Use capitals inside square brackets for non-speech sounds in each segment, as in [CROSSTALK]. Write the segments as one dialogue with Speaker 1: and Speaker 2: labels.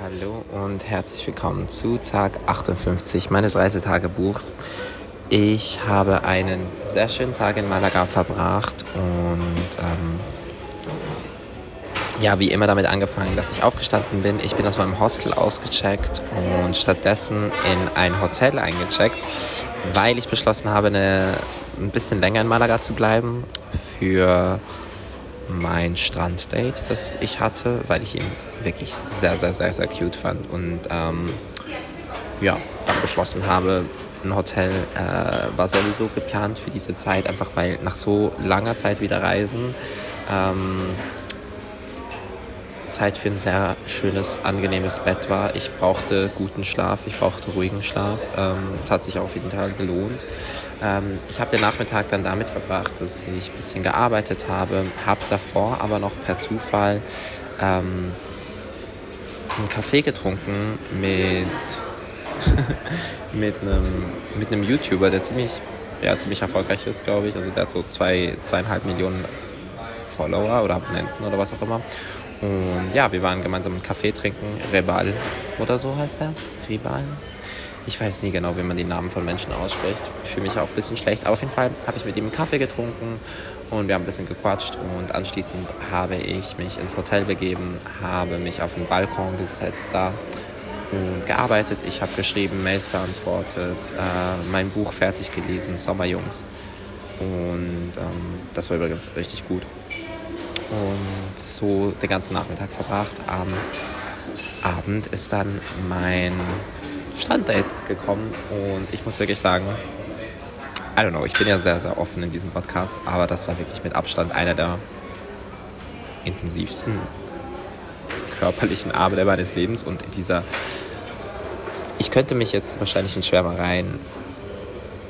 Speaker 1: Hallo und herzlich willkommen zu Tag 58 meines Reisetagebuchs. Ich habe einen sehr schönen Tag in Malaga verbracht und ähm, ja, wie immer damit angefangen, dass ich aufgestanden bin. Ich bin aus meinem Hostel ausgecheckt und stattdessen in ein Hotel eingecheckt, weil ich beschlossen habe, eine, ein bisschen länger in Malaga zu bleiben für mein Stranddate, das ich hatte, weil ich ihn wirklich sehr, sehr, sehr, sehr cute fand und ähm, ja, dann beschlossen habe, ein Hotel äh, war sowieso geplant für diese Zeit, einfach weil nach so langer Zeit wieder reisen ähm, Zeit für ein sehr schönes, angenehmes Bett war. Ich brauchte guten Schlaf, ich brauchte ruhigen Schlaf. Ähm, hat sich auf jeden Fall gelohnt. Ähm, ich habe den Nachmittag dann damit verbracht, dass ich ein bisschen gearbeitet habe, habe davor aber noch per Zufall ähm, einen Kaffee getrunken mit, [LAUGHS] mit, einem, mit einem YouTuber, der ziemlich, ja, ziemlich erfolgreich ist, glaube ich. Also der hat so zwei, zweieinhalb Millionen Follower oder Abonnenten oder was auch immer. Und ja, wir waren gemeinsam einen Kaffee trinken. Rebal oder so heißt er. Rebal. Ich weiß nie genau, wie man die Namen von Menschen ausspricht. Ich fühle mich auch ein bisschen schlecht. Aber auf jeden Fall habe ich mit ihm einen Kaffee getrunken und wir haben ein bisschen gequatscht. Und anschließend habe ich mich ins Hotel begeben, habe mich auf den Balkon gesetzt da und gearbeitet. Ich habe geschrieben, Mails beantwortet, äh, mein Buch fertig gelesen, Sommerjungs. Und ähm, das war übrigens richtig gut und so den ganzen Nachmittag verbracht. Am Abend ist dann mein Stranddate gekommen und ich muss wirklich sagen, I don't know, ich bin ja sehr, sehr offen in diesem Podcast, aber das war wirklich mit Abstand einer der intensivsten körperlichen Abende meines Lebens und dieser ich könnte mich jetzt wahrscheinlich in Schwärmereien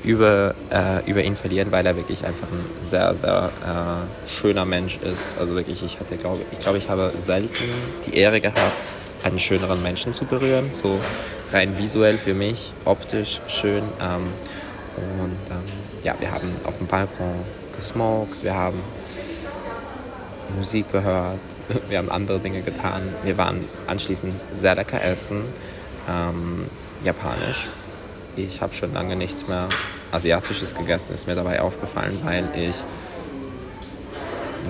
Speaker 1: über, äh, über ihn verlieren, weil er wirklich einfach ein sehr, sehr äh, schöner Mensch ist. Also wirklich, ich hatte, glaube ich, glaube, ich habe selten die Ehre gehabt, einen schöneren Menschen zu berühren. So rein visuell für mich, optisch schön. Ähm, und ähm, ja, wir haben auf dem Balkon gesmoked, wir haben Musik gehört, [LAUGHS] wir haben andere Dinge getan. Wir waren anschließend sehr lecker essen, ähm, japanisch ich habe schon lange nichts mehr Asiatisches gegessen, ist mir dabei aufgefallen, weil ich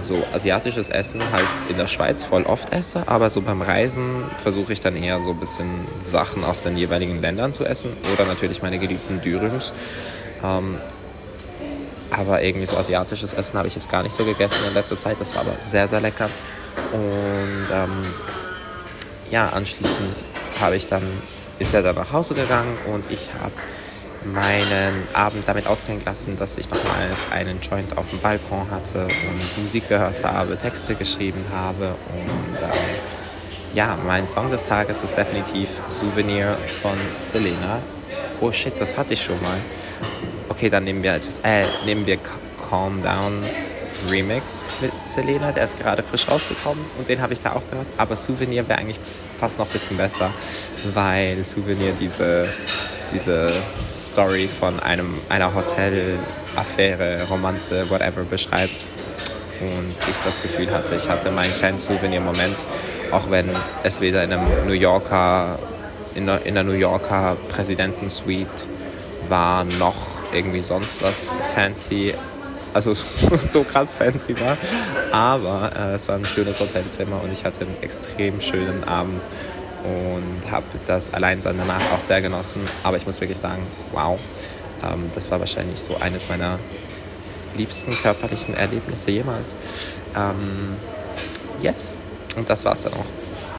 Speaker 1: so asiatisches Essen halt in der Schweiz voll oft esse, aber so beim Reisen versuche ich dann eher so ein bisschen Sachen aus den jeweiligen Ländern zu essen oder natürlich meine geliebten Dürüms. Ähm, aber irgendwie so asiatisches Essen habe ich jetzt gar nicht so gegessen in letzter Zeit, das war aber sehr, sehr lecker. Und ähm, ja, anschließend habe ich dann ist er dann nach Hause gegangen und ich habe meinen Abend damit ausklingen lassen, dass ich nochmals einen Joint auf dem Balkon hatte und Musik gehört habe, Texte geschrieben habe und ähm, ja, mein Song des Tages ist definitiv Souvenir von Selena. Oh shit, das hatte ich schon mal. Okay, dann nehmen wir etwas, äh, nehmen wir Calm Down Remix mit Selena, der ist gerade frisch rausgekommen und den habe ich da auch gehört. Aber Souvenir wäre eigentlich fast noch ein bisschen besser, weil Souvenir diese, diese Story von einem, einer Hotelaffäre, Romanze, whatever beschreibt. Und ich das Gefühl hatte, ich hatte meinen kleinen Souvenir-Moment, auch wenn es weder in einem New Yorker, in der, in der New Yorker Präsidentensuite war, noch irgendwie sonst was fancy also [LAUGHS] so krass fancy war. Aber äh, es war ein schönes Hotelzimmer und ich hatte einen extrem schönen Abend und habe das Alleinsein danach auch sehr genossen. Aber ich muss wirklich sagen, wow, ähm, das war wahrscheinlich so eines meiner liebsten körperlichen Erlebnisse jemals. Ähm, yes, und das war's dann auch.